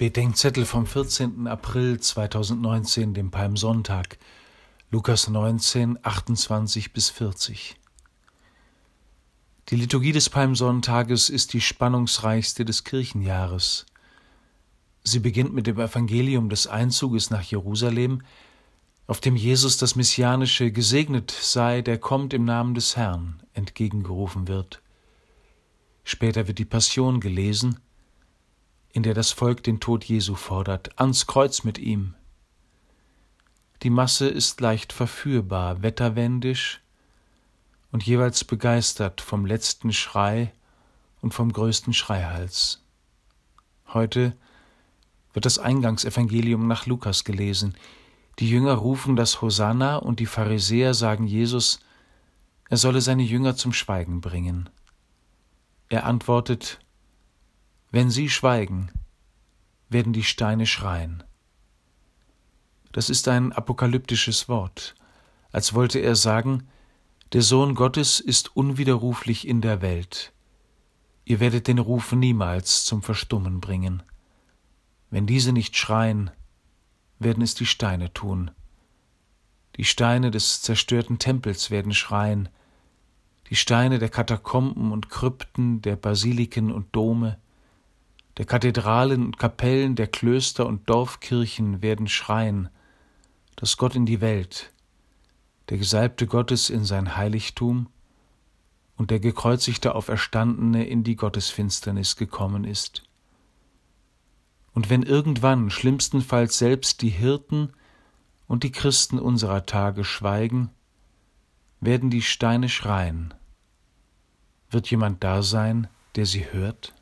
Bedenkzettel vom 14. April 2019, dem Palmsonntag, Lukas 19, 28 bis 40. Die Liturgie des Palmsonntages ist die spannungsreichste des Kirchenjahres. Sie beginnt mit dem Evangelium des Einzuges nach Jerusalem, auf dem Jesus das Messianische Gesegnet sei, der kommt im Namen des Herrn, entgegengerufen wird. Später wird die Passion gelesen, in der das Volk den Tod Jesu fordert, ans Kreuz mit ihm. Die Masse ist leicht verführbar, wetterwendisch und jeweils begeistert vom letzten Schrei und vom größten Schreihals. Heute wird das Eingangsevangelium nach Lukas gelesen. Die Jünger rufen das Hosanna und die Pharisäer sagen Jesus, er solle seine Jünger zum Schweigen bringen. Er antwortet, wenn sie schweigen, werden die Steine schreien. Das ist ein apokalyptisches Wort, als wollte er sagen, der Sohn Gottes ist unwiderruflich in der Welt. Ihr werdet den Ruf niemals zum Verstummen bringen. Wenn diese nicht schreien, werden es die Steine tun. Die Steine des zerstörten Tempels werden schreien, die Steine der Katakomben und Krypten, der Basiliken und Dome, der Kathedralen und Kapellen, der Klöster und Dorfkirchen werden schreien, dass Gott in die Welt, der Gesalbte Gottes in sein Heiligtum und der gekreuzigte Auferstandene in die Gottesfinsternis gekommen ist. Und wenn irgendwann schlimmstenfalls selbst die Hirten und die Christen unserer Tage schweigen, werden die Steine schreien. Wird jemand da sein, der sie hört?